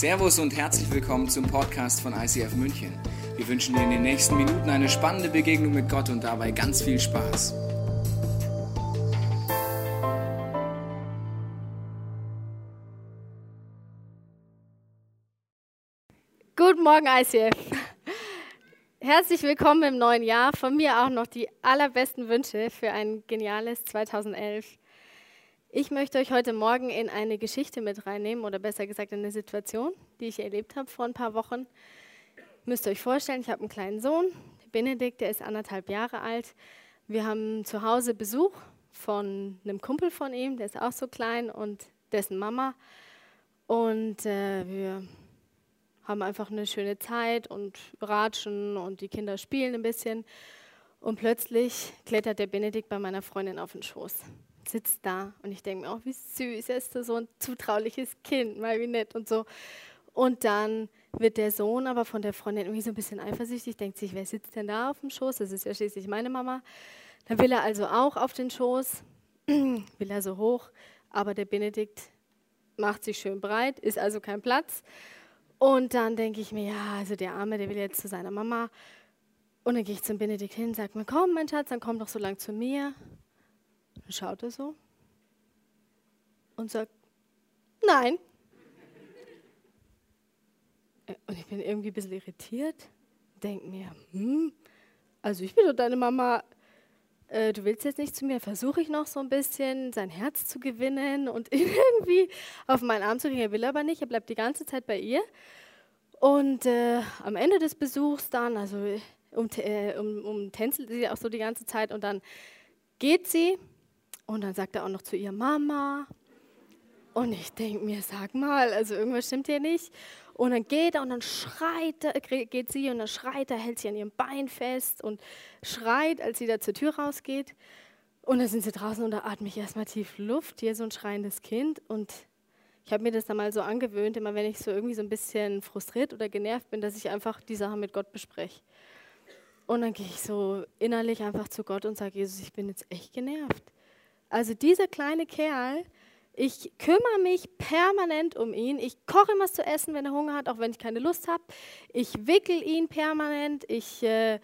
Servus und herzlich willkommen zum Podcast von ICF München. Wir wünschen dir in den nächsten Minuten eine spannende Begegnung mit Gott und dabei ganz viel Spaß. Guten Morgen, ICF. Herzlich willkommen im neuen Jahr. Von mir auch noch die allerbesten Wünsche für ein geniales 2011. Ich möchte euch heute Morgen in eine Geschichte mit reinnehmen oder besser gesagt in eine Situation, die ich erlebt habe vor ein paar Wochen. Müsst ihr euch vorstellen, ich habe einen kleinen Sohn, Benedikt, der ist anderthalb Jahre alt. Wir haben zu Hause Besuch von einem Kumpel von ihm, der ist auch so klein und dessen Mama. Und äh, wir haben einfach eine schöne Zeit und ratschen und die Kinder spielen ein bisschen. Und plötzlich klettert der Benedikt bei meiner Freundin auf den Schoß sitzt da und ich denke mir, oh, wie süß, er ist so ein zutrauliches Kind, mal wie nett und so. Und dann wird der Sohn aber von der Freundin irgendwie so ein bisschen eifersüchtig, denkt sich, wer sitzt denn da auf dem Schoß? Das ist ja schließlich meine Mama. Dann will er also auch auf den Schoß, will er so hoch, aber der Benedikt macht sich schön breit, ist also kein Platz. Und dann denke ich mir, ja, also der Arme, der will jetzt zu seiner Mama. Und dann gehe ich zum Benedikt hin, sage mir, komm, mein Schatz, dann komm doch so lang zu mir. Schaut er so und sagt, nein. Äh, und ich bin irgendwie ein bisschen irritiert, denke mir, hm, also ich bin doch deine Mama, äh, du willst jetzt nicht zu mir, versuche ich noch so ein bisschen sein Herz zu gewinnen und irgendwie auf meinen Arm zu kriegen. Er will aber nicht, er bleibt die ganze Zeit bei ihr. Und äh, am Ende des Besuchs dann, also um, äh, um, um tänzelt sie auch so die ganze Zeit und dann geht sie und dann sagt er auch noch zu ihr Mama. Und ich denke mir, sag mal, also irgendwas stimmt hier nicht. Und dann geht er und dann schreit er, geht sie und dann schreit er, hält sie an ihrem Bein fest und schreit, als sie da zur Tür rausgeht. Und dann sind sie draußen und da atme ich erstmal tief Luft, hier so ein schreiendes Kind. Und ich habe mir das dann mal so angewöhnt, immer wenn ich so irgendwie so ein bisschen frustriert oder genervt bin, dass ich einfach die Sache mit Gott bespreche. Und dann gehe ich so innerlich einfach zu Gott und sage, Jesus, ich bin jetzt echt genervt. Also dieser kleine Kerl, ich kümmere mich permanent um ihn. Ich koche ihm was zu essen, wenn er Hunger hat, auch wenn ich keine Lust habe. Ich wickel ihn permanent. Ich äh,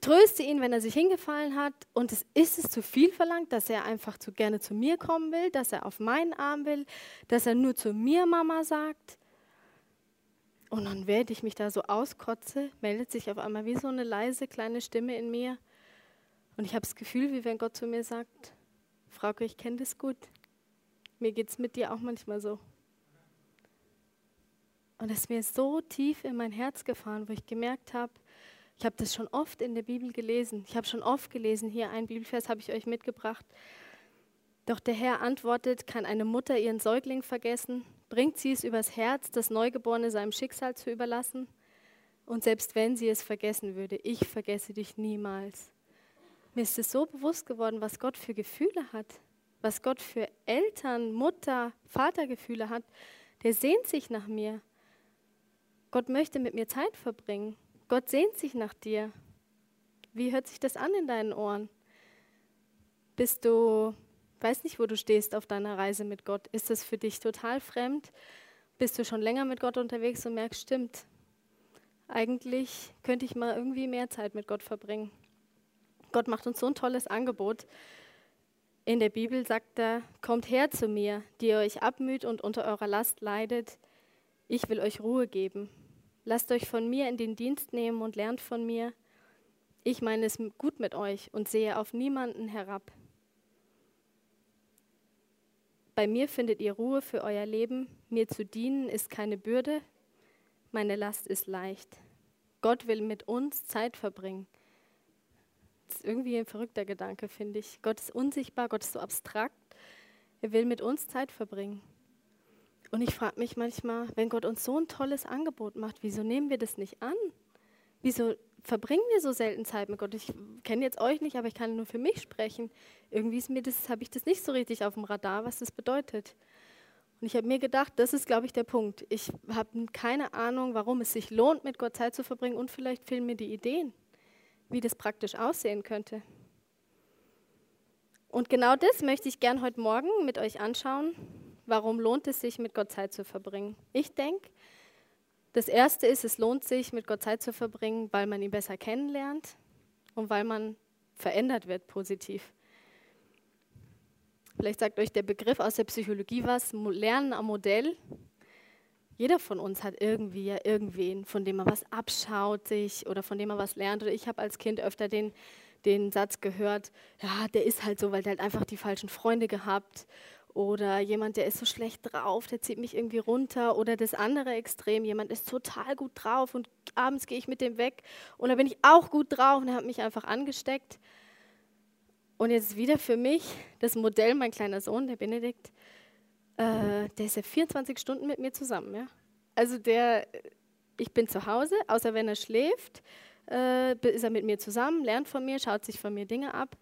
tröste ihn, wenn er sich hingefallen hat. Und es ist es zu viel verlangt, dass er einfach zu gerne zu mir kommen will, dass er auf meinen Arm will, dass er nur zu mir Mama sagt. Und dann werde ich mich da so auskotze, meldet sich auf einmal wie so eine leise kleine Stimme in mir. Und ich habe das Gefühl, wie wenn Gott zu mir sagt, Frauke, ich kenne das gut. Mir geht es mit dir auch manchmal so. Und es ist mir so tief in mein Herz gefahren, wo ich gemerkt habe, ich habe das schon oft in der Bibel gelesen. Ich habe schon oft gelesen, hier ein Bibelvers habe ich euch mitgebracht. Doch der Herr antwortet, kann eine Mutter ihren Säugling vergessen? Bringt sie es übers Herz, das Neugeborene seinem Schicksal zu überlassen? Und selbst wenn sie es vergessen würde, ich vergesse dich niemals. Mir ist es so bewusst geworden, was Gott für Gefühle hat, was Gott für Eltern, Mutter, Vatergefühle hat. Der sehnt sich nach mir. Gott möchte mit mir Zeit verbringen. Gott sehnt sich nach dir. Wie hört sich das an in deinen Ohren? Bist du, weiß nicht, wo du stehst auf deiner Reise mit Gott. Ist das für dich total fremd? Bist du schon länger mit Gott unterwegs und merkst, stimmt, eigentlich könnte ich mal irgendwie mehr Zeit mit Gott verbringen. Gott macht uns so ein tolles Angebot. In der Bibel sagt er, kommt her zu mir, die ihr euch abmüht und unter eurer Last leidet. Ich will euch Ruhe geben. Lasst euch von mir in den Dienst nehmen und lernt von mir. Ich meine es gut mit euch und sehe auf niemanden herab. Bei mir findet ihr Ruhe für euer Leben. Mir zu dienen ist keine Bürde. Meine Last ist leicht. Gott will mit uns Zeit verbringen ist irgendwie ein verrückter Gedanke, finde ich. Gott ist unsichtbar, Gott ist so abstrakt. Er will mit uns Zeit verbringen. Und ich frage mich manchmal, wenn Gott uns so ein tolles Angebot macht, wieso nehmen wir das nicht an? Wieso verbringen wir so selten Zeit mit Gott? Ich kenne jetzt euch nicht, aber ich kann nur für mich sprechen. Irgendwie habe ich das nicht so richtig auf dem Radar, was das bedeutet. Und ich habe mir gedacht, das ist, glaube ich, der Punkt. Ich habe keine Ahnung, warum es sich lohnt, mit Gott Zeit zu verbringen und vielleicht fehlen mir die Ideen wie das praktisch aussehen könnte. Und genau das möchte ich gern heute Morgen mit euch anschauen. Warum lohnt es sich, mit Gott Zeit zu verbringen? Ich denke, Das erste ist, es lohnt sich, mit Gott Zeit zu verbringen, weil man ihn besser kennenlernt und weil man verändert wird positiv. Vielleicht sagt euch der Begriff aus der Psychologie was, Lernen am Modell. Jeder von uns hat irgendwie ja irgendwen, von dem man was abschaut sich oder von dem man was lernt. Oder ich habe als Kind öfter den, den Satz gehört, ja, der ist halt so, weil der halt einfach die falschen Freunde gehabt. Oder jemand, der ist so schlecht drauf, der zieht mich irgendwie runter. Oder das andere Extrem, jemand ist total gut drauf und abends gehe ich mit dem weg und da bin ich auch gut drauf und er hat mich einfach angesteckt. Und jetzt wieder für mich das Modell, mein kleiner Sohn, der Benedikt, äh, der ist ja 24 Stunden mit mir zusammen. Ja? Also der, ich bin zu Hause, außer wenn er schläft, äh, ist er mit mir zusammen, lernt von mir, schaut sich von mir Dinge ab.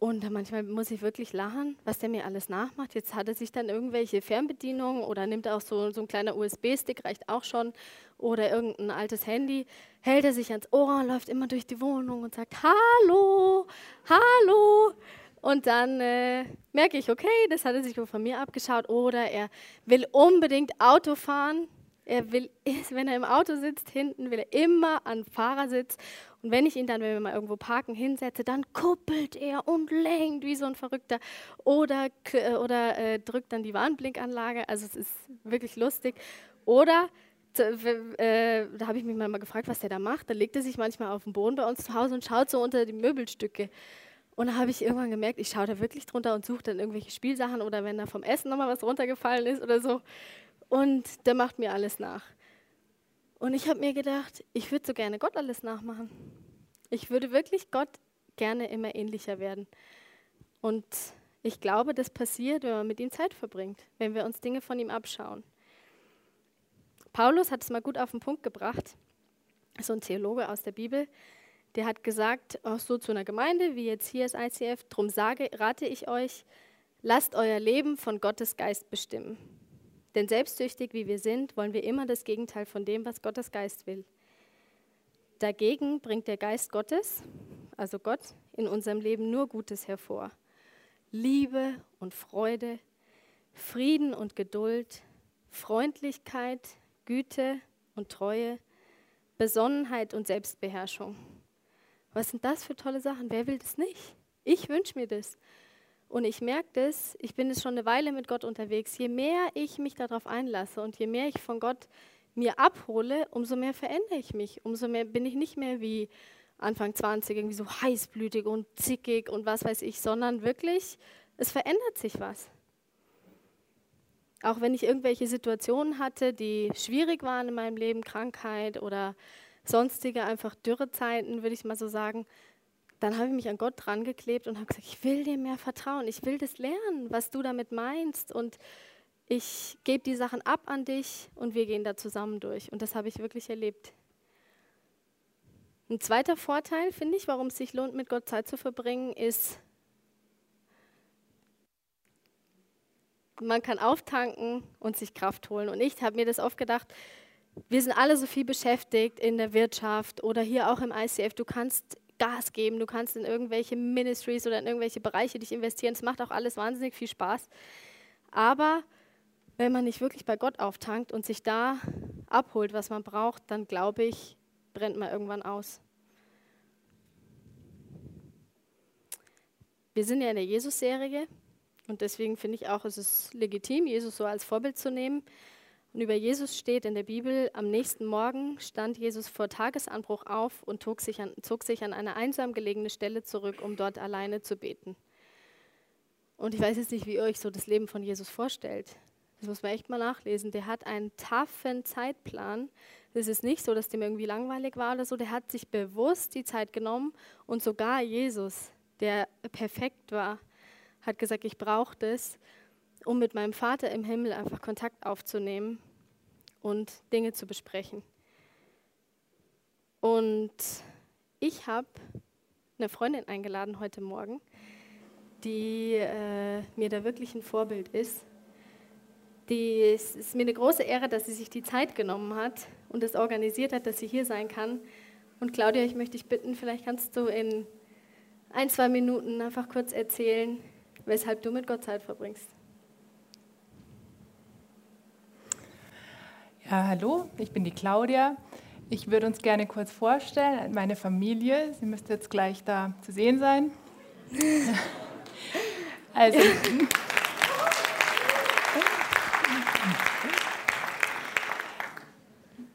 Und manchmal muss ich wirklich lachen, was der mir alles nachmacht. Jetzt hat er sich dann irgendwelche Fernbedienungen oder nimmt auch so, so ein kleiner USB-Stick, reicht auch schon, oder irgendein altes Handy, hält er sich ans Ohr, läuft immer durch die Wohnung und sagt, hallo, hallo. Und dann äh, merke ich, okay, das hat er sich wohl von mir abgeschaut. Oder er will unbedingt Auto fahren. Er will, wenn er im Auto sitzt, hinten will er immer an Fahrersitz und wenn ich ihn dann, wenn wir mal irgendwo parken, hinsetze, dann kuppelt er und lenkt wie so ein Verrückter oder, äh, oder äh, drückt dann die Warnblinkanlage. Also es ist wirklich lustig. Oder äh, da habe ich mich mal gefragt, was der da macht. Da legt er sich manchmal auf den Boden bei uns zu Hause und schaut so unter die Möbelstücke. Und da habe ich irgendwann gemerkt, ich schaue da wirklich drunter und suche dann irgendwelche Spielsachen oder wenn da vom Essen nochmal was runtergefallen ist oder so. Und der macht mir alles nach. Und ich habe mir gedacht, ich würde so gerne Gott alles nachmachen. Ich würde wirklich Gott gerne immer ähnlicher werden. Und ich glaube, das passiert, wenn man mit ihm Zeit verbringt, wenn wir uns Dinge von ihm abschauen. Paulus hat es mal gut auf den Punkt gebracht, so ein Theologe aus der Bibel, der hat gesagt, auch so zu einer Gemeinde wie jetzt hier ist ICF, drum sage, rate ich euch, lasst euer Leben von Gottes Geist bestimmen. Denn selbstsüchtig wie wir sind, wollen wir immer das Gegenteil von dem, was Gottes Geist will. Dagegen bringt der Geist Gottes, also Gott, in unserem Leben nur Gutes hervor. Liebe und Freude, Frieden und Geduld, Freundlichkeit, Güte und Treue, Besonnenheit und Selbstbeherrschung. Was sind das für tolle Sachen? Wer will das nicht? Ich wünsche mir das. Und ich merke das, ich bin jetzt schon eine Weile mit Gott unterwegs. Je mehr ich mich darauf einlasse und je mehr ich von Gott mir abhole, umso mehr verändere ich mich. Umso mehr bin ich nicht mehr wie Anfang 20 irgendwie so heißblütig und zickig und was weiß ich, sondern wirklich, es verändert sich was. Auch wenn ich irgendwelche Situationen hatte, die schwierig waren in meinem Leben, Krankheit oder sonstige einfach Dürrezeiten, würde ich mal so sagen, dann habe ich mich an Gott dran geklebt und habe gesagt, ich will dir mehr vertrauen, ich will das lernen, was du damit meinst und ich gebe die Sachen ab an dich und wir gehen da zusammen durch. Und das habe ich wirklich erlebt. Ein zweiter Vorteil, finde ich, warum es sich lohnt, mit Gott Zeit zu verbringen, ist, man kann auftanken und sich Kraft holen. Und ich habe mir das oft gedacht, wir sind alle so viel beschäftigt in der Wirtschaft oder hier auch im ICF. Du kannst Gas geben, du kannst in irgendwelche Ministries oder in irgendwelche Bereiche dich investieren. Es macht auch alles wahnsinnig viel Spaß. Aber wenn man nicht wirklich bei Gott auftankt und sich da abholt, was man braucht, dann glaube ich, brennt man irgendwann aus. Wir sind ja in der Jesus-Serie und deswegen finde ich auch, es ist legitim, Jesus so als Vorbild zu nehmen. Und über Jesus steht in der Bibel, am nächsten Morgen stand Jesus vor Tagesanbruch auf und zog sich an, zog sich an eine einsam gelegene Stelle zurück, um dort alleine zu beten. Und ich weiß jetzt nicht, wie ihr euch so das Leben von Jesus vorstellt. Das muss man echt mal nachlesen. Der hat einen taffen Zeitplan. Es ist nicht so, dass dem irgendwie langweilig war oder so. Der hat sich bewusst die Zeit genommen und sogar Jesus, der perfekt war, hat gesagt, ich brauche das um mit meinem Vater im Himmel einfach Kontakt aufzunehmen und Dinge zu besprechen. Und ich habe eine Freundin eingeladen heute Morgen, die äh, mir da wirklich ein Vorbild ist. Die, es ist mir eine große Ehre, dass sie sich die Zeit genommen hat und es organisiert hat, dass sie hier sein kann. Und Claudia, ich möchte dich bitten, vielleicht kannst du in ein, zwei Minuten einfach kurz erzählen, weshalb du mit Gott Zeit verbringst. Ja, hallo, ich bin die Claudia. Ich würde uns gerne kurz vorstellen, meine Familie. Sie müsste jetzt gleich da zu sehen sein. Also,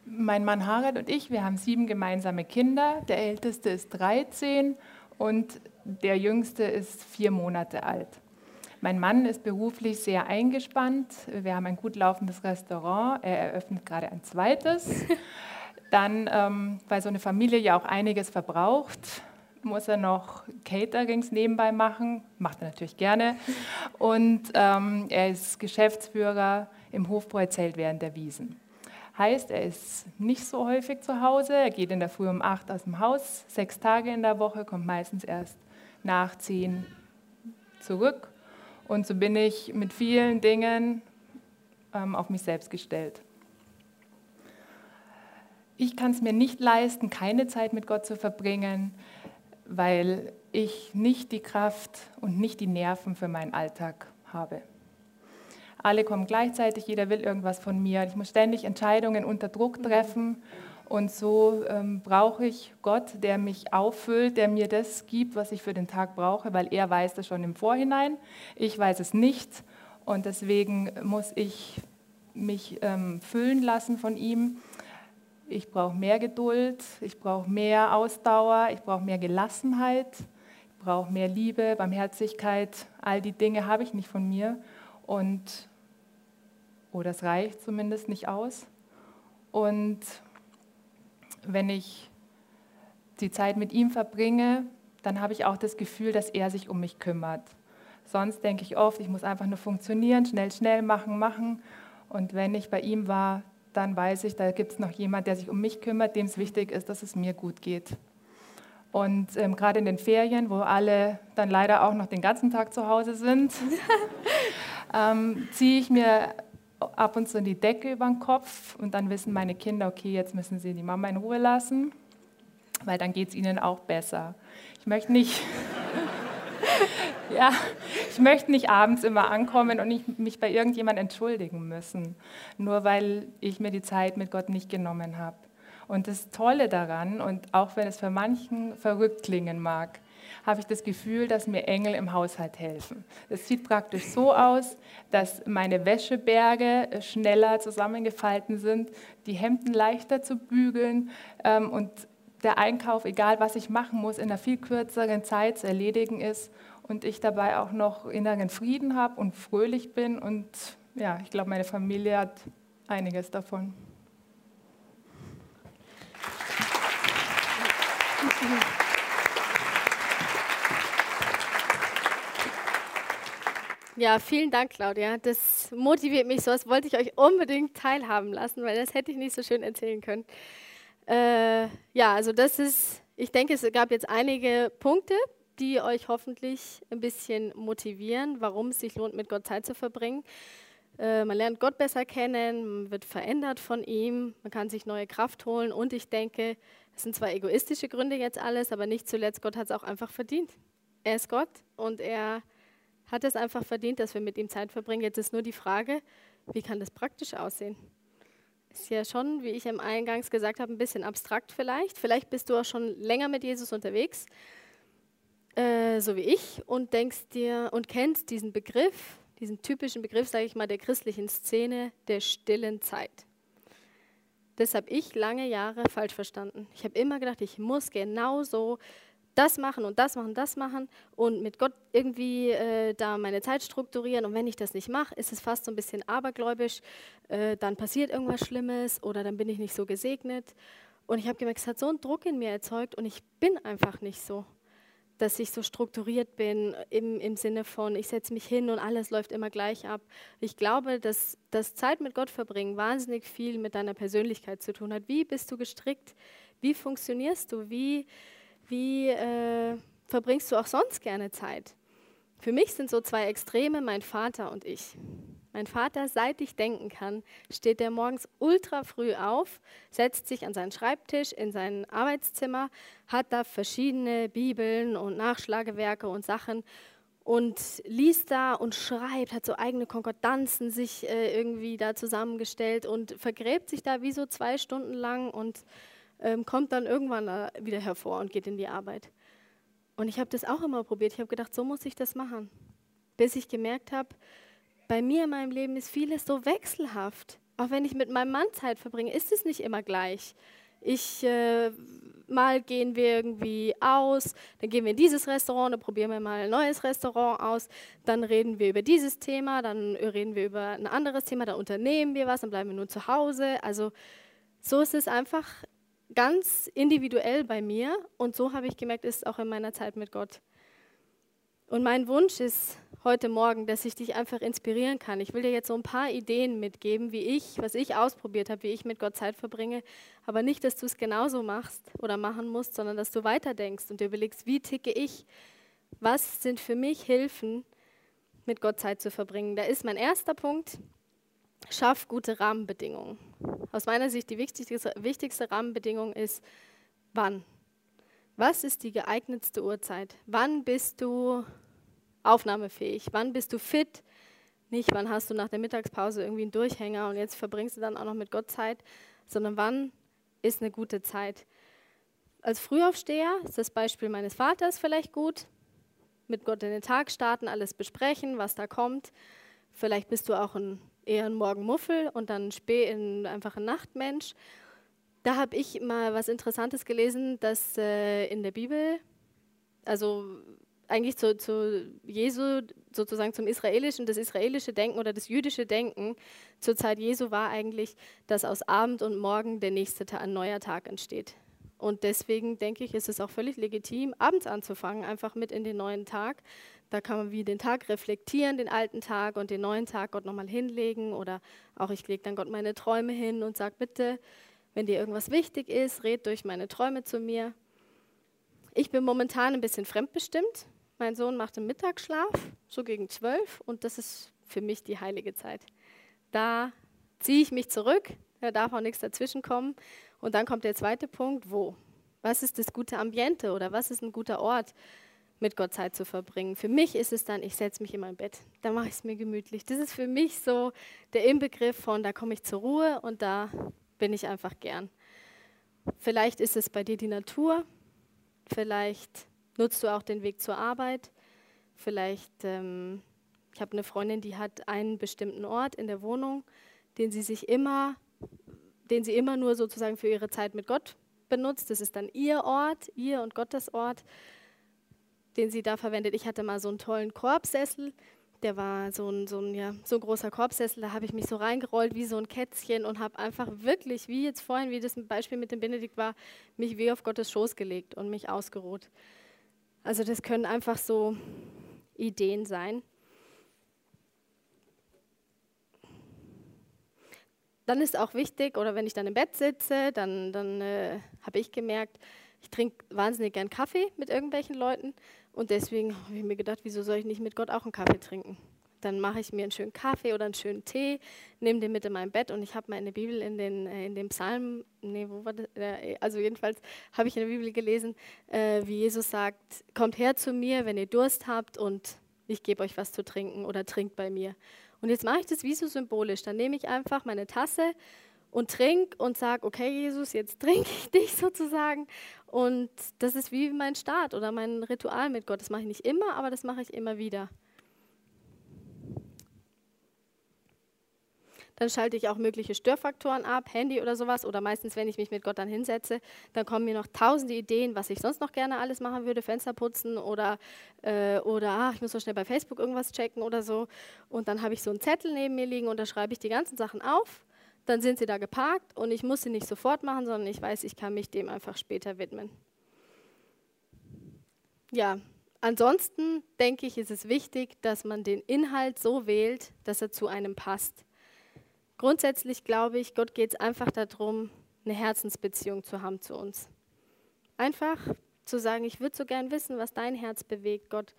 mein Mann Harald und ich, wir haben sieben gemeinsame Kinder. Der älteste ist 13 und der jüngste ist vier Monate alt. Mein Mann ist beruflich sehr eingespannt. Wir haben ein gut laufendes Restaurant. Er eröffnet gerade ein zweites. Dann, ähm, weil so eine Familie ja auch einiges verbraucht, muss er noch Caterings nebenbei machen. Macht er natürlich gerne. Und ähm, er ist Geschäftsführer im Hofbräuzelt während der Wiesen. Heißt, er ist nicht so häufig zu Hause. Er geht in der Früh um acht aus dem Haus, sechs Tage in der Woche, kommt meistens erst nach zehn zurück. Und so bin ich mit vielen Dingen ähm, auf mich selbst gestellt. Ich kann es mir nicht leisten, keine Zeit mit Gott zu verbringen, weil ich nicht die Kraft und nicht die Nerven für meinen Alltag habe. Alle kommen gleichzeitig, jeder will irgendwas von mir. Ich muss ständig Entscheidungen unter Druck treffen. Und so ähm, brauche ich Gott, der mich auffüllt, der mir das gibt, was ich für den Tag brauche, weil er weiß das schon im Vorhinein. Ich weiß es nicht. Und deswegen muss ich mich ähm, füllen lassen von ihm. Ich brauche mehr Geduld, ich brauche mehr Ausdauer, ich brauche mehr Gelassenheit, ich brauche mehr Liebe, Barmherzigkeit. All die Dinge habe ich nicht von mir. Und oder es reicht zumindest nicht aus. Und wenn ich die Zeit mit ihm verbringe, dann habe ich auch das Gefühl, dass er sich um mich kümmert. Sonst denke ich oft, ich muss einfach nur funktionieren, schnell, schnell machen, machen. Und wenn ich bei ihm war, dann weiß ich, da gibt es noch jemand, der sich um mich kümmert, dem es wichtig ist, dass es mir gut geht. Und ähm, gerade in den Ferien, wo alle dann leider auch noch den ganzen Tag zu Hause sind, ähm, ziehe ich mir ab und zu die Decke über den Kopf und dann wissen meine Kinder, okay, jetzt müssen sie die Mama in Ruhe lassen, weil dann geht es ihnen auch besser. Ich möchte nicht, ja, ich möchte nicht abends immer ankommen und ich, mich bei irgendjemand entschuldigen müssen, nur weil ich mir die Zeit mit Gott nicht genommen habe. Und das Tolle daran, und auch wenn es für manchen verrückt klingen mag, habe ich das Gefühl, dass mir Engel im Haushalt helfen. Es sieht praktisch so aus, dass meine Wäscheberge schneller zusammengefalten sind, die Hemden leichter zu bügeln ähm, und der Einkauf, egal was ich machen muss, in einer viel kürzeren Zeit zu erledigen ist und ich dabei auch noch inneren Frieden habe und fröhlich bin. Und ja, ich glaube, meine Familie hat einiges davon. Applaus Ja, vielen Dank, Claudia. Das motiviert mich so. Das wollte ich euch unbedingt teilhaben lassen, weil das hätte ich nicht so schön erzählen können. Äh, ja, also das ist, ich denke, es gab jetzt einige Punkte, die euch hoffentlich ein bisschen motivieren, warum es sich lohnt, mit Gott Zeit zu verbringen. Äh, man lernt Gott besser kennen, man wird verändert von ihm, man kann sich neue Kraft holen und ich denke, es sind zwar egoistische Gründe jetzt alles, aber nicht zuletzt, Gott hat es auch einfach verdient. Er ist Gott und er hat es einfach verdient, dass wir mit ihm Zeit verbringen. Jetzt ist nur die Frage, wie kann das praktisch aussehen? Ist ja schon, wie ich im Eingangs gesagt habe, ein bisschen abstrakt vielleicht. Vielleicht bist du auch schon länger mit Jesus unterwegs, äh, so wie ich, und denkst dir und kennst diesen Begriff, diesen typischen Begriff, sage ich mal, der christlichen Szene der stillen Zeit. Das habe ich lange Jahre falsch verstanden. Ich habe immer gedacht, ich muss genauso das machen und das machen, das machen und mit Gott irgendwie äh, da meine Zeit strukturieren. Und wenn ich das nicht mache, ist es fast so ein bisschen abergläubisch. Äh, dann passiert irgendwas Schlimmes oder dann bin ich nicht so gesegnet. Und ich habe gemerkt, es hat so einen Druck in mir erzeugt und ich bin einfach nicht so, dass ich so strukturiert bin im, im Sinne von, ich setze mich hin und alles läuft immer gleich ab. Ich glaube, dass das Zeit mit Gott verbringen wahnsinnig viel mit deiner Persönlichkeit zu tun hat. Wie bist du gestrickt? Wie funktionierst du? Wie wie äh, verbringst du auch sonst gerne Zeit? Für mich sind so zwei Extreme, mein Vater und ich. Mein Vater, seit ich denken kann, steht der morgens ultra früh auf, setzt sich an seinen Schreibtisch in sein Arbeitszimmer, hat da verschiedene Bibeln und Nachschlagewerke und Sachen und liest da und schreibt, hat so eigene Konkordanzen sich äh, irgendwie da zusammengestellt und vergräbt sich da wie so zwei Stunden lang und ähm, kommt dann irgendwann wieder hervor und geht in die Arbeit. Und ich habe das auch immer probiert. Ich habe gedacht, so muss ich das machen. Bis ich gemerkt habe, bei mir in meinem Leben ist vieles so wechselhaft. Auch wenn ich mit meinem Mann Zeit verbringe, ist es nicht immer gleich. Ich, äh, mal gehen wir irgendwie aus, dann gehen wir in dieses Restaurant, dann probieren wir mal ein neues Restaurant aus, dann reden wir über dieses Thema, dann reden wir über ein anderes Thema, dann unternehmen wir was, dann bleiben wir nur zu Hause. Also so ist es einfach ganz individuell bei mir und so habe ich gemerkt, ist es auch in meiner Zeit mit Gott. Und mein Wunsch ist heute Morgen, dass ich dich einfach inspirieren kann. Ich will dir jetzt so ein paar Ideen mitgeben, wie ich, was ich ausprobiert habe, wie ich mit Gott Zeit verbringe, aber nicht, dass du es genauso machst oder machen musst, sondern dass du weiterdenkst und dir überlegst, wie ticke ich? Was sind für mich Hilfen, mit Gott Zeit zu verbringen? Da ist mein erster Punkt, schaff gute Rahmenbedingungen. Aus meiner Sicht die wichtigste, wichtigste Rahmenbedingung ist, wann? Was ist die geeignetste Uhrzeit? Wann bist du aufnahmefähig? Wann bist du fit? Nicht, wann hast du nach der Mittagspause irgendwie einen Durchhänger und jetzt verbringst du dann auch noch mit Gott Zeit, sondern wann ist eine gute Zeit? Als Frühaufsteher ist das Beispiel meines Vaters vielleicht gut. Mit Gott in den Tag starten, alles besprechen, was da kommt. Vielleicht bist du auch ein eher ein Morgenmuffel und dann spät einfach ein Nachtmensch. Da habe ich mal was Interessantes gelesen, dass äh, in der Bibel, also eigentlich zu, zu, Jesu, sozusagen zum israelischen, das israelische Denken oder das jüdische Denken zur Zeit Jesu war eigentlich, dass aus Abend und Morgen der nächste Tag, ein neuer Tag entsteht. Und deswegen denke ich, ist es auch völlig legitim, abends anzufangen, einfach mit in den neuen Tag. Da kann man wie den Tag reflektieren, den alten Tag und den neuen Tag Gott nochmal hinlegen. Oder auch ich lege dann Gott meine Träume hin und sage, bitte, wenn dir irgendwas wichtig ist, red durch meine Träume zu mir. Ich bin momentan ein bisschen fremdbestimmt. Mein Sohn macht einen Mittagsschlaf, so gegen zwölf, und das ist für mich die heilige Zeit. Da ziehe ich mich zurück, da darf auch nichts dazwischen kommen. Und dann kommt der zweite Punkt, wo? Was ist das gute Ambiente oder was ist ein guter Ort, mit Gott Zeit zu verbringen? Für mich ist es dann, ich setze mich in mein Bett, da mache ich es mir gemütlich. Das ist für mich so der Inbegriff von, da komme ich zur Ruhe und da bin ich einfach gern. Vielleicht ist es bei dir die Natur, vielleicht nutzt du auch den Weg zur Arbeit, vielleicht, ähm, ich habe eine Freundin, die hat einen bestimmten Ort in der Wohnung, den sie sich immer den sie immer nur sozusagen für ihre Zeit mit Gott benutzt. Das ist dann ihr Ort, ihr und Gottes Ort, den sie da verwendet. Ich hatte mal so einen tollen Korbsessel, der war so ein, so ein, ja, so ein großer Korbsessel, da habe ich mich so reingerollt wie so ein Kätzchen und habe einfach wirklich, wie jetzt vorhin, wie das Beispiel mit dem Benedikt war, mich wie auf Gottes Schoß gelegt und mich ausgeruht. Also das können einfach so Ideen sein. dann ist auch wichtig, oder wenn ich dann im Bett sitze, dann, dann äh, habe ich gemerkt, ich trinke wahnsinnig gern Kaffee mit irgendwelchen Leuten und deswegen habe ich mir gedacht, wieso soll ich nicht mit Gott auch einen Kaffee trinken? Dann mache ich mir einen schönen Kaffee oder einen schönen Tee, nehme den mit in mein Bett und ich habe mal in der Bibel in den, äh, in dem Psalm, nee, wo war das? Also jedenfalls habe ich in der Bibel gelesen, äh, wie Jesus sagt, kommt her zu mir, wenn ihr Durst habt und ich gebe euch was zu trinken oder trinkt bei mir. Und jetzt mache ich das wie so symbolisch. Dann nehme ich einfach meine Tasse und trinke und sage, okay Jesus, jetzt trinke ich dich sozusagen. Und das ist wie mein Start oder mein Ritual mit Gott. Das mache ich nicht immer, aber das mache ich immer wieder. Dann schalte ich auch mögliche Störfaktoren ab, Handy oder sowas. Oder meistens, wenn ich mich mit Gott dann hinsetze, dann kommen mir noch tausende Ideen, was ich sonst noch gerne alles machen würde. Fenster putzen oder, äh, oder ach, ich muss so schnell bei Facebook irgendwas checken oder so. Und dann habe ich so einen Zettel neben mir liegen und da schreibe ich die ganzen Sachen auf. Dann sind sie da geparkt und ich muss sie nicht sofort machen, sondern ich weiß, ich kann mich dem einfach später widmen. Ja, ansonsten denke ich, ist es wichtig, dass man den Inhalt so wählt, dass er zu einem passt. Grundsätzlich glaube ich, Gott geht es einfach darum, eine Herzensbeziehung zu haben zu uns. Einfach zu sagen, ich würde so gern wissen, was dein Herz bewegt, Gott.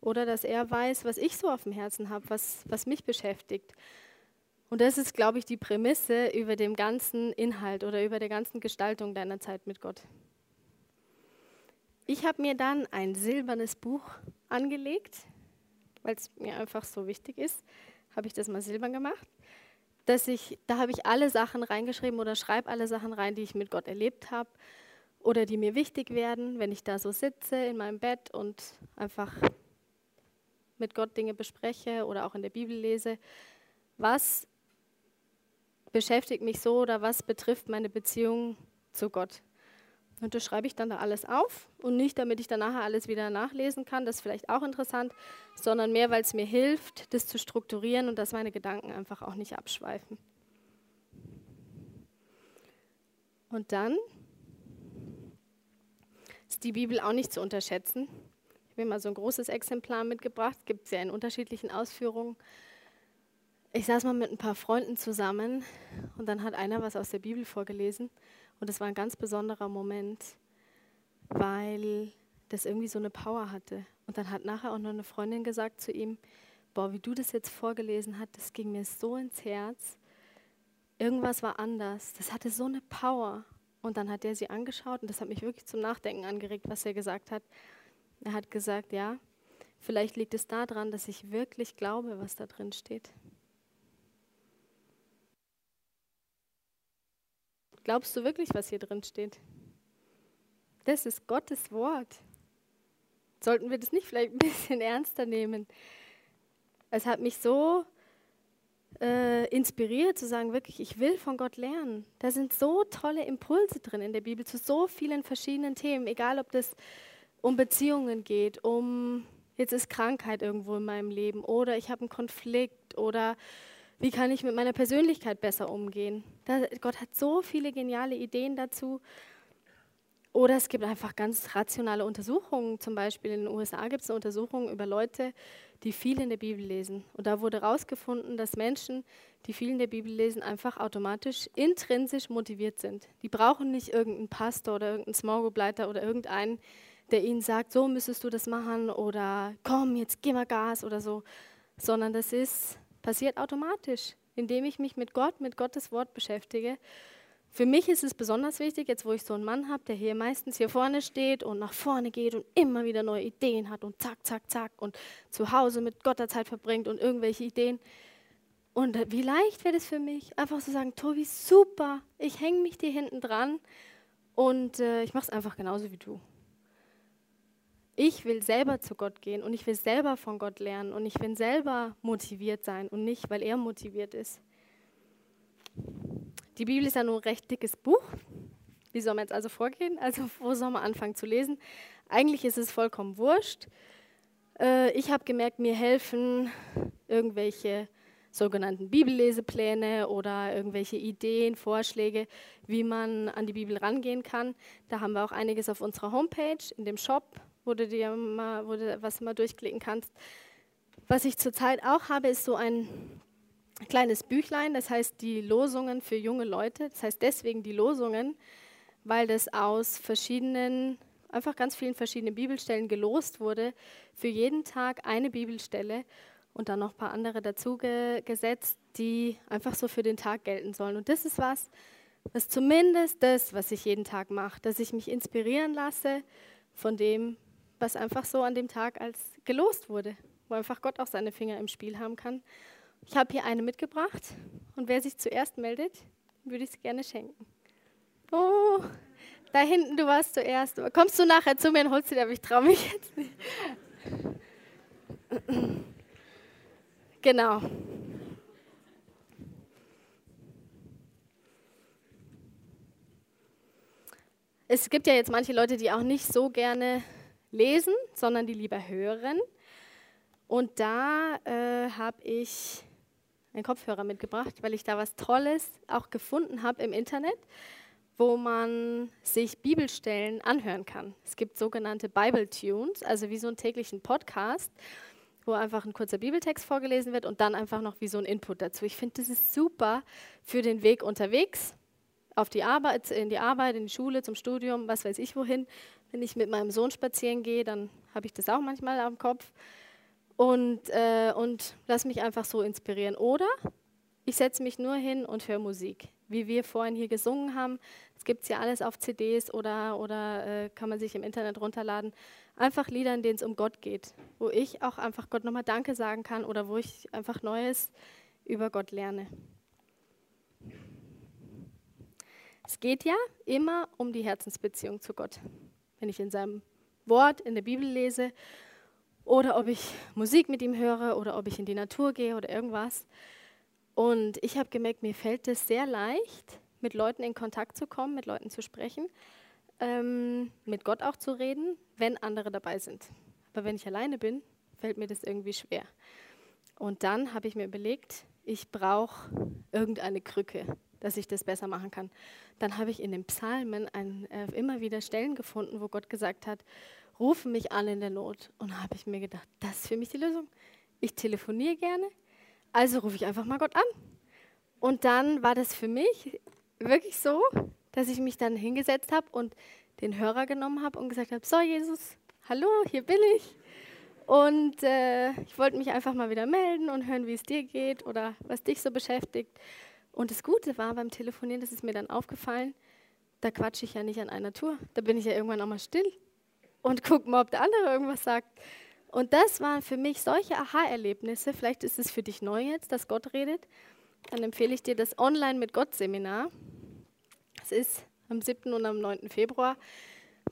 Oder dass er weiß, was ich so auf dem Herzen habe, was, was mich beschäftigt. Und das ist, glaube ich, die Prämisse über dem ganzen Inhalt oder über der ganzen Gestaltung deiner Zeit mit Gott. Ich habe mir dann ein silbernes Buch angelegt. weil es mir einfach so wichtig ist, habe ich das mal silbern gemacht. Dass ich, da habe ich alle Sachen reingeschrieben oder schreibe alle Sachen rein, die ich mit Gott erlebt habe oder die mir wichtig werden, wenn ich da so sitze in meinem Bett und einfach mit Gott Dinge bespreche oder auch in der Bibel lese. Was beschäftigt mich so oder was betrifft meine Beziehung zu Gott? Und das schreibe ich dann da alles auf und nicht, damit ich dann nachher alles wieder nachlesen kann, das ist vielleicht auch interessant, sondern mehr, weil es mir hilft, das zu strukturieren und dass meine Gedanken einfach auch nicht abschweifen. Und dann ist die Bibel auch nicht zu unterschätzen. Ich habe mir mal so ein großes Exemplar mitgebracht, gibt es ja in unterschiedlichen Ausführungen. Ich saß mal mit ein paar Freunden zusammen und dann hat einer was aus der Bibel vorgelesen und es war ein ganz besonderer Moment, weil das irgendwie so eine Power hatte. Und dann hat nachher auch noch eine Freundin gesagt zu ihm, boah, wie du das jetzt vorgelesen hast, das ging mir so ins Herz. Irgendwas war anders. Das hatte so eine Power. Und dann hat er sie angeschaut und das hat mich wirklich zum Nachdenken angeregt, was er gesagt hat. Er hat gesagt, ja, vielleicht liegt es daran, dass ich wirklich glaube, was da drin steht. Glaubst du wirklich, was hier drin steht? Das ist Gottes Wort. Sollten wir das nicht vielleicht ein bisschen ernster nehmen? Es hat mich so äh, inspiriert zu sagen, wirklich, ich will von Gott lernen. Da sind so tolle Impulse drin in der Bibel zu so vielen verschiedenen Themen, egal ob das um Beziehungen geht, um jetzt ist Krankheit irgendwo in meinem Leben oder ich habe einen Konflikt oder wie kann ich mit meiner Persönlichkeit besser umgehen. Da, Gott hat so viele geniale Ideen dazu. Oder es gibt einfach ganz rationale Untersuchungen. Zum Beispiel in den USA gibt es eine Untersuchung über Leute, die viel in der Bibel lesen. Und da wurde herausgefunden, dass Menschen, die viel in der Bibel lesen, einfach automatisch intrinsisch motiviert sind. Die brauchen nicht irgendeinen Pastor oder irgendeinen Small Leiter oder irgendeinen, der ihnen sagt, so müsstest du das machen oder komm, jetzt geh mal Gas oder so, sondern das ist passiert automatisch, indem ich mich mit Gott, mit Gottes Wort beschäftige. Für mich ist es besonders wichtig, jetzt wo ich so einen Mann habe, der hier meistens hier vorne steht und nach vorne geht und immer wieder neue Ideen hat und zack, zack, zack und zu Hause mit Gott der Zeit verbringt und irgendwelche Ideen. Und wie leicht wäre es für mich, einfach zu sagen, Tobi, super, ich hänge mich dir hinten dran und äh, ich mache es einfach genauso wie du. Ich will selber zu Gott gehen und ich will selber von Gott lernen und ich will selber motiviert sein und nicht, weil er motiviert ist. Die Bibel ist ja nun ein recht dickes Buch. Wie soll man jetzt also vorgehen? Also wo soll man anfangen zu lesen? Eigentlich ist es vollkommen wurscht. Äh, ich habe gemerkt, mir helfen irgendwelche sogenannten Bibellesepläne oder irgendwelche Ideen, Vorschläge, wie man an die Bibel rangehen kann. Da haben wir auch einiges auf unserer Homepage, in dem Shop, wo du dir mal, wo du was mal durchklicken kannst. Was ich zurzeit auch habe, ist so ein kleines Büchlein, das heißt die Losungen für junge Leute. Das heißt deswegen die Losungen, weil das aus verschiedenen, einfach ganz vielen verschiedenen Bibelstellen gelost wurde. Für jeden Tag eine Bibelstelle und dann noch ein paar andere dazu gesetzt, die einfach so für den Tag gelten sollen. Und das ist was, was zumindest das, was ich jeden Tag mache, dass ich mich inspirieren lasse von dem, was einfach so an dem Tag als gelost wurde, wo einfach Gott auch seine Finger im Spiel haben kann. Ich habe hier eine mitgebracht und wer sich zuerst meldet, würde ich es gerne schenken. Oh, da hinten, du warst zuerst. Kommst du nachher zu mir und holst sie dir, aber ich traue mich jetzt nicht. Genau. Es gibt ja jetzt manche Leute, die auch nicht so gerne lesen, sondern die lieber hören. Und da äh, habe ich einen Kopfhörer mitgebracht, weil ich da was Tolles auch gefunden habe im Internet, wo man sich Bibelstellen anhören kann. Es gibt sogenannte Bible Tunes, also wie so einen täglichen Podcast, wo einfach ein kurzer Bibeltext vorgelesen wird und dann einfach noch wie so ein Input dazu. Ich finde, das ist super für den Weg unterwegs, auf die Arbeit, in die Arbeit, in die Schule, zum Studium, was weiß ich wohin. Wenn ich mit meinem Sohn spazieren gehe, dann habe ich das auch manchmal am Kopf und, äh, und lass mich einfach so inspirieren. Oder ich setze mich nur hin und höre Musik. Wie wir vorhin hier gesungen haben, das gibt es ja alles auf CDs oder, oder äh, kann man sich im Internet runterladen. Einfach Lieder, in denen es um Gott geht, wo ich auch einfach Gott nochmal Danke sagen kann oder wo ich einfach Neues über Gott lerne. Es geht ja immer um die Herzensbeziehung zu Gott. Wenn ich in seinem Wort in der Bibel lese oder ob ich Musik mit ihm höre oder ob ich in die Natur gehe oder irgendwas. Und ich habe gemerkt, mir fällt es sehr leicht, mit Leuten in Kontakt zu kommen, mit Leuten zu sprechen, ähm, mit Gott auch zu reden, wenn andere dabei sind. Aber wenn ich alleine bin, fällt mir das irgendwie schwer. Und dann habe ich mir überlegt, ich brauche irgendeine Krücke, dass ich das besser machen kann. Dann habe ich in den Psalmen ein, äh, immer wieder Stellen gefunden, wo Gott gesagt hat, rufen mich an in der Not. Und da habe ich mir gedacht, das ist für mich die Lösung. Ich telefoniere gerne, also rufe ich einfach mal Gott an. Und dann war das für mich wirklich so, dass ich mich dann hingesetzt habe und den Hörer genommen habe und gesagt habe, so Jesus, hallo, hier bin ich. Und äh, ich wollte mich einfach mal wieder melden und hören, wie es dir geht oder was dich so beschäftigt. Und das Gute war beim Telefonieren, das ist mir dann aufgefallen, da quatsche ich ja nicht an einer Tour. Da bin ich ja irgendwann auch mal still und gucke mal, ob der andere irgendwas sagt. Und das waren für mich solche Aha-Erlebnisse. Vielleicht ist es für dich neu jetzt, dass Gott redet. Dann empfehle ich dir das Online mit Gott Seminar. Es ist am 7. und am 9. Februar,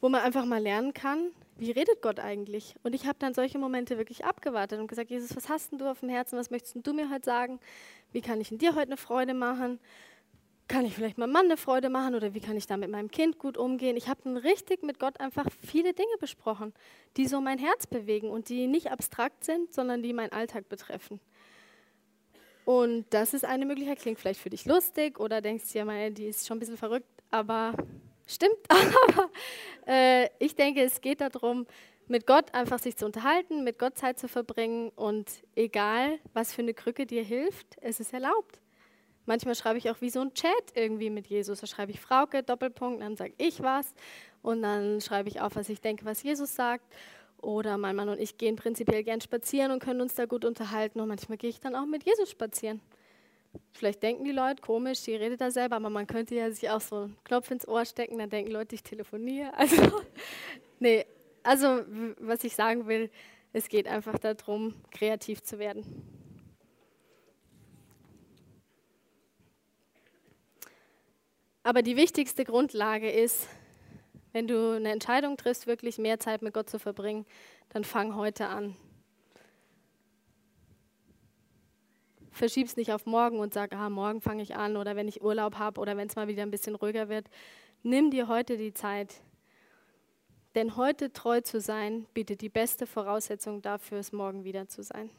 wo man einfach mal lernen kann, wie redet Gott eigentlich? Und ich habe dann solche Momente wirklich abgewartet und gesagt, Jesus, was hast denn du auf dem Herzen? Was möchtest du mir heute sagen? Wie kann ich in dir heute eine Freude machen? kann ich vielleicht meinem Mann eine Freude machen oder wie kann ich da mit meinem Kind gut umgehen. Ich habe dann richtig mit Gott einfach viele Dinge besprochen, die so mein Herz bewegen und die nicht abstrakt sind, sondern die meinen Alltag betreffen. Und das ist eine Möglichkeit, klingt vielleicht für dich lustig oder denkst dir, ja, die ist schon ein bisschen verrückt, aber stimmt. aber äh, ich denke, es geht darum, mit Gott einfach sich zu unterhalten, mit Gott Zeit zu verbringen und egal, was für eine Krücke dir hilft, es ist erlaubt. Manchmal schreibe ich auch wie so ein Chat irgendwie mit Jesus. Da schreibe ich Frauke, Doppelpunkt, dann sage ich was und dann schreibe ich auf, was ich denke, was Jesus sagt. Oder mein Mann und ich gehen prinzipiell gern spazieren und können uns da gut unterhalten. Und manchmal gehe ich dann auch mit Jesus spazieren. Vielleicht denken die Leute komisch, die redet da selber, aber man könnte ja sich auch so einen Knopf ins Ohr stecken, dann denken Leute, ich telefoniere. Also, nee, also was ich sagen will, es geht einfach darum, kreativ zu werden. Aber die wichtigste Grundlage ist, wenn du eine Entscheidung triffst, wirklich mehr Zeit mit Gott zu verbringen, dann fang heute an. Verschieb's nicht auf morgen und sag, ah, morgen fange ich an oder wenn ich Urlaub habe oder wenn es mal wieder ein bisschen ruhiger wird. Nimm dir heute die Zeit. Denn heute treu zu sein, bietet die beste Voraussetzung dafür, es morgen wieder zu sein.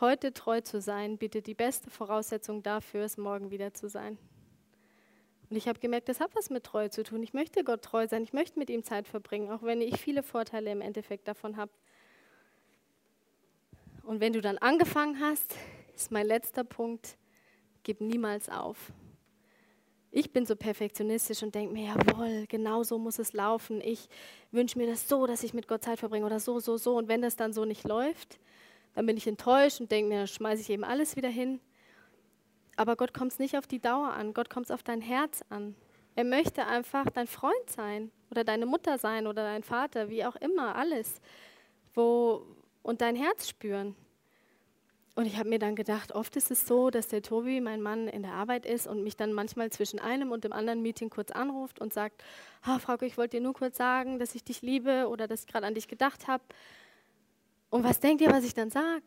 Heute treu zu sein, bietet die beste Voraussetzung dafür, es morgen wieder zu sein. Und ich habe gemerkt, das hat was mit Treue zu tun. Ich möchte Gott treu sein, ich möchte mit ihm Zeit verbringen, auch wenn ich viele Vorteile im Endeffekt davon habe. Und wenn du dann angefangen hast, ist mein letzter Punkt, gib niemals auf. Ich bin so perfektionistisch und denke mir, jawohl, genau so muss es laufen. Ich wünsche mir das so, dass ich mit Gott Zeit verbringe oder so, so, so. Und wenn das dann so nicht läuft, dann bin ich enttäuscht und denke mir, dann schmeiße ich eben alles wieder hin. Aber Gott kommt es nicht auf die Dauer an, Gott kommt es auf dein Herz an. Er möchte einfach dein Freund sein oder deine Mutter sein oder dein Vater, wie auch immer, alles. Wo, und dein Herz spüren. Und ich habe mir dann gedacht, oft ist es so, dass der Tobi, mein Mann, in der Arbeit ist und mich dann manchmal zwischen einem und dem anderen Meeting kurz anruft und sagt, ah, Frauke, ich wollte dir nur kurz sagen, dass ich dich liebe oder dass ich gerade an dich gedacht habe. Und was denkt ihr, was ich dann sage?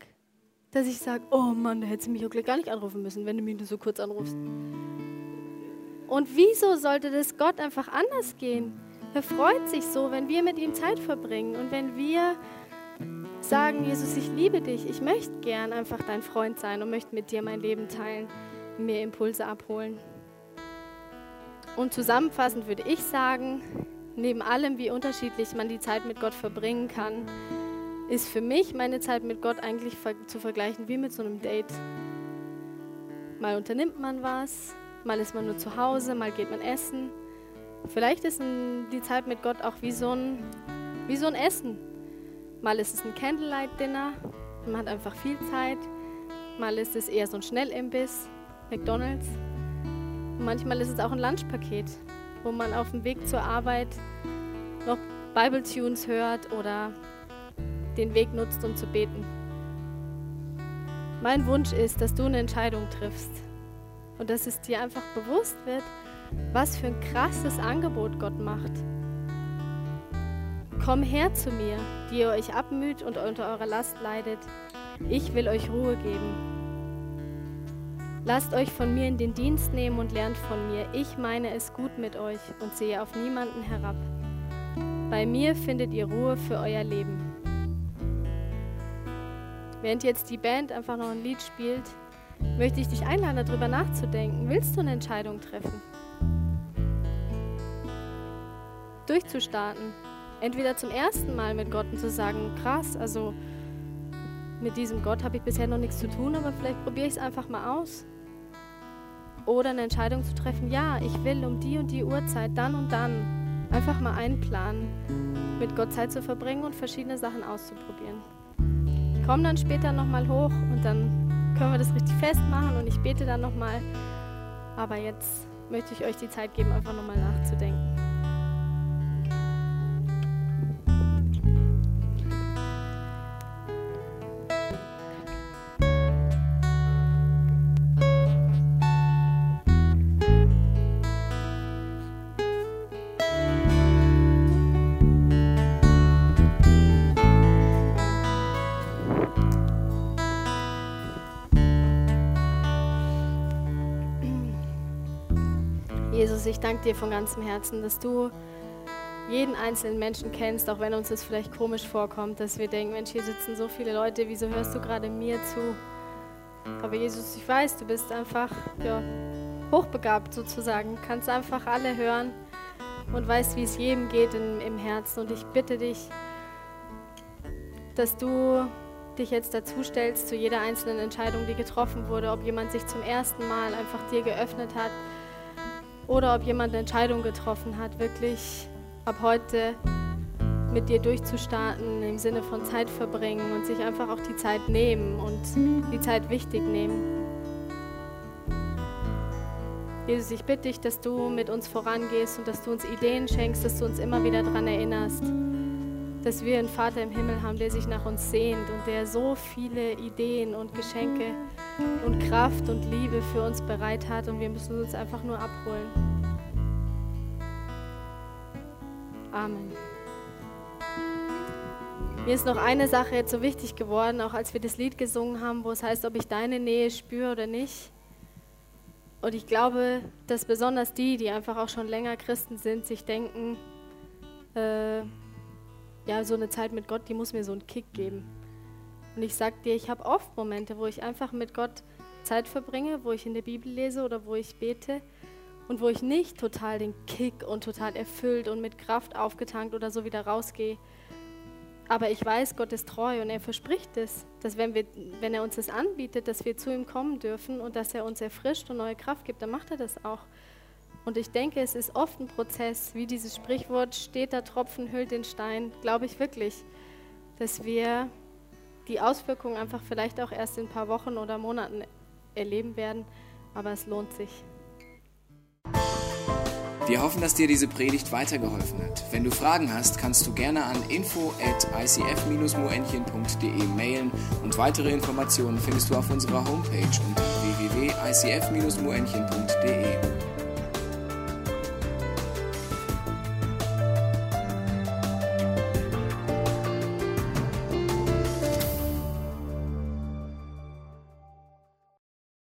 Dass ich sage, oh Mann, da hättest du mich auch gar nicht anrufen müssen, wenn du mich nur so kurz anrufst. Und wieso sollte das Gott einfach anders gehen? Er freut sich so, wenn wir mit ihm Zeit verbringen und wenn wir sagen, Jesus, ich liebe dich, ich möchte gern einfach dein Freund sein und möchte mit dir mein Leben teilen, mir Impulse abholen. Und zusammenfassend würde ich sagen, neben allem, wie unterschiedlich man die Zeit mit Gott verbringen kann, ist für mich meine Zeit mit Gott eigentlich zu vergleichen wie mit so einem Date. Mal unternimmt man was, mal ist man nur zu Hause, mal geht man essen. Vielleicht ist die Zeit mit Gott auch wie so ein, wie so ein Essen. Mal ist es ein Candlelight-Dinner, man hat einfach viel Zeit. Mal ist es eher so ein Schnellimbiss, McDonalds. Und manchmal ist es auch ein Lunchpaket. wo man auf dem Weg zur Arbeit noch Bible Tunes hört oder den Weg nutzt, um zu beten. Mein Wunsch ist, dass du eine Entscheidung triffst und dass es dir einfach bewusst wird, was für ein krasses Angebot Gott macht. Komm her zu mir, die ihr euch abmüht und unter eurer Last leidet. Ich will euch Ruhe geben. Lasst euch von mir in den Dienst nehmen und lernt von mir. Ich meine es gut mit euch und sehe auf niemanden herab. Bei mir findet ihr Ruhe für euer Leben. Während jetzt die Band einfach noch ein Lied spielt, möchte ich dich einladen, darüber nachzudenken. Willst du eine Entscheidung treffen? Durchzustarten. Entweder zum ersten Mal mit Gott und zu sagen, krass, also mit diesem Gott habe ich bisher noch nichts zu tun, aber vielleicht probiere ich es einfach mal aus. Oder eine Entscheidung zu treffen, ja, ich will um die und die Uhrzeit, dann und dann, einfach mal einplanen, mit Gott Zeit zu verbringen und verschiedene Sachen auszuprobieren. Ich komme dann später nochmal hoch und dann können wir das richtig festmachen und ich bete dann nochmal. Aber jetzt möchte ich euch die Zeit geben, einfach nochmal nachzudenken. Ich danke dir von ganzem Herzen, dass du jeden einzelnen Menschen kennst, auch wenn uns das vielleicht komisch vorkommt, dass wir denken, Mensch, hier sitzen so viele Leute, wieso hörst du gerade mir zu? Aber Jesus, ich weiß, du bist einfach ja, hochbegabt sozusagen, kannst einfach alle hören und weißt, wie es jedem geht in, im Herzen. Und ich bitte dich, dass du dich jetzt dazu stellst zu jeder einzelnen Entscheidung, die getroffen wurde, ob jemand sich zum ersten Mal einfach dir geöffnet hat, oder ob jemand eine Entscheidung getroffen hat, wirklich ab heute mit dir durchzustarten im Sinne von Zeit verbringen und sich einfach auch die Zeit nehmen und die Zeit wichtig nehmen. Jesus, ich bitte dich, dass du mit uns vorangehst und dass du uns Ideen schenkst, dass du uns immer wieder daran erinnerst, dass wir einen Vater im Himmel haben, der sich nach uns sehnt und der so viele Ideen und Geschenke und Kraft und Liebe für uns bereit hat und wir müssen uns einfach nur abholen. Amen. Mir ist noch eine Sache jetzt so wichtig geworden, auch als wir das Lied gesungen haben, wo es heißt, ob ich deine Nähe spüre oder nicht. Und ich glaube, dass besonders die, die einfach auch schon länger Christen sind, sich denken, äh, ja, so eine Zeit mit Gott, die muss mir so einen Kick geben. Und ich sag dir, ich habe oft Momente, wo ich einfach mit Gott Zeit verbringe, wo ich in der Bibel lese oder wo ich bete und wo ich nicht total den Kick und total erfüllt und mit Kraft aufgetankt oder so wieder rausgehe. Aber ich weiß, Gott ist treu und er verspricht es, dass wenn, wir, wenn er uns das anbietet, dass wir zu ihm kommen dürfen und dass er uns erfrischt und neue Kraft gibt, dann macht er das auch. Und ich denke, es ist oft ein Prozess, wie dieses Sprichwort, steht der Tropfen hüllt den Stein, glaube ich wirklich, dass wir die Auswirkungen einfach vielleicht auch erst in ein paar Wochen oder Monaten erleben werden, aber es lohnt sich. Wir hoffen, dass dir diese Predigt weitergeholfen hat. Wenn du Fragen hast, kannst du gerne an info at icf-moenchen.de mailen und weitere Informationen findest du auf unserer Homepage unter www.icf-moenchen.de.